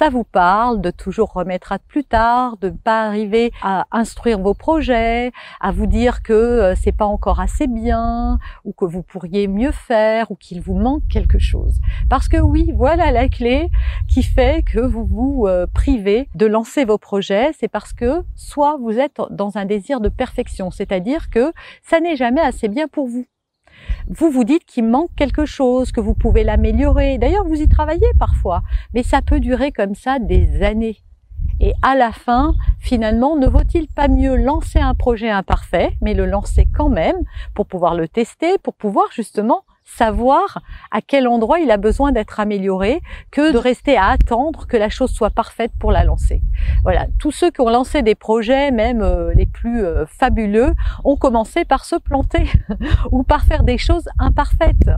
ça vous parle de toujours remettre à plus tard, de ne pas arriver à instruire vos projets, à vous dire que euh, c'est pas encore assez bien ou que vous pourriez mieux faire ou qu'il vous manque quelque chose. Parce que oui, voilà la clé qui fait que vous vous euh, privez de lancer vos projets, c'est parce que soit vous êtes dans un désir de perfection, c'est-à-dire que ça n'est jamais assez bien pour vous vous vous dites qu'il manque quelque chose, que vous pouvez l'améliorer. D'ailleurs, vous y travaillez parfois, mais ça peut durer comme ça des années. Et à la fin, finalement, ne vaut-il pas mieux lancer un projet imparfait, mais le lancer quand même pour pouvoir le tester, pour pouvoir justement savoir à quel endroit il a besoin d'être amélioré que de rester à attendre que la chose soit parfaite pour la lancer. Voilà, tous ceux qui ont lancé des projets, même euh, les plus euh, fabuleux, ont commencé par se planter ou par faire des choses imparfaites.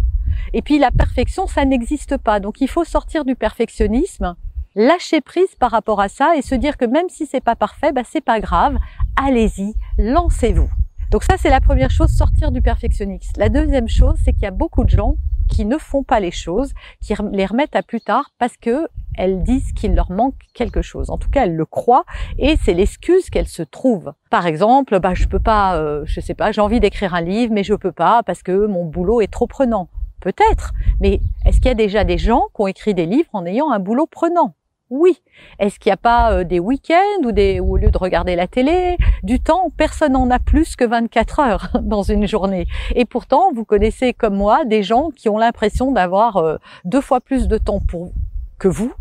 Et puis la perfection, ça n'existe pas. Donc il faut sortir du perfectionnisme, lâcher prise par rapport à ça et se dire que même si c'est pas parfait, bah c'est pas grave. Allez-y, lancez-vous. Donc ça, c'est la première chose, sortir du perfectionnisme. La deuxième chose, c'est qu'il y a beaucoup de gens qui ne font pas les choses, qui les remettent à plus tard parce que elles disent qu'il leur manque quelque chose. En tout cas, elles le croient et c'est l'excuse qu'elles se trouvent. Par exemple, bah je peux pas, euh, je sais pas, j'ai envie d'écrire un livre, mais je peux pas parce que mon boulot est trop prenant. Peut-être, mais est-ce qu'il y a déjà des gens qui ont écrit des livres en ayant un boulot prenant? Oui. Est-ce qu'il n'y a pas euh, des week-ends ou des, au lieu de regarder la télé, du temps, personne n'en a plus que 24 heures dans une journée? Et pourtant, vous connaissez comme moi des gens qui ont l'impression d'avoir euh, deux fois plus de temps pour, que vous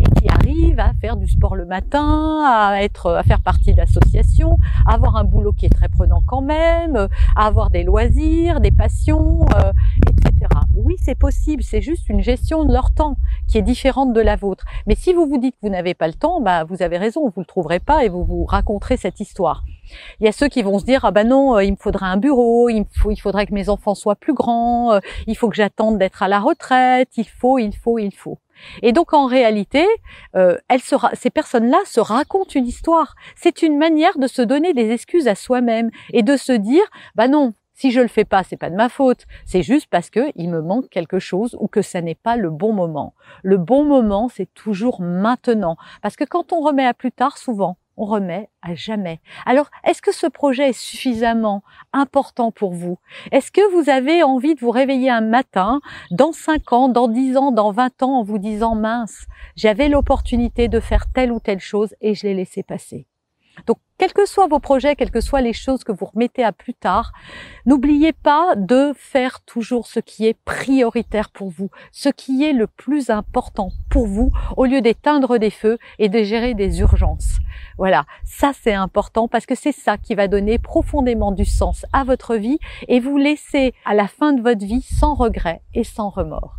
et qui arrivent à faire du sport le matin, à être, à faire partie d'associations, à avoir un boulot qui est très prenant quand même, à avoir des loisirs, des passions, euh, etc. Oui, c'est possible, c'est juste une gestion de leur temps qui est différente de la vôtre. Mais si vous vous dites que vous n'avez pas le temps, bah, vous avez raison, vous le trouverez pas et vous vous raconterez cette histoire. Il y a ceux qui vont se dire ah ben non, euh, il me faudrait un bureau, il, faut, il faudrait que mes enfants soient plus grands, euh, il faut que j'attende d'être à la retraite, il faut, il faut, il faut. Et donc en réalité, euh, elle ces personnes-là se racontent une histoire. C'est une manière de se donner des excuses à soi-même et de se dire bah non, si je le fais pas, c'est pas de ma faute. C'est juste parce que il me manque quelque chose ou que ça n'est pas le bon moment. Le bon moment, c'est toujours maintenant. Parce que quand on remet à plus tard, souvent, on remet à jamais. Alors, est-ce que ce projet est suffisamment important pour vous? Est-ce que vous avez envie de vous réveiller un matin, dans 5 ans, dans 10 ans, dans 20 ans, en vous disant, mince, j'avais l'opportunité de faire telle ou telle chose et je l'ai laissé passer? Donc, quels que soient vos projets, quelles que soient les choses que vous remettez à plus tard, n'oubliez pas de faire toujours ce qui est prioritaire pour vous, ce qui est le plus important pour vous, au lieu d'éteindre des feux et de gérer des urgences. Voilà, ça c'est important parce que c'est ça qui va donner profondément du sens à votre vie et vous laisser à la fin de votre vie sans regret et sans remords.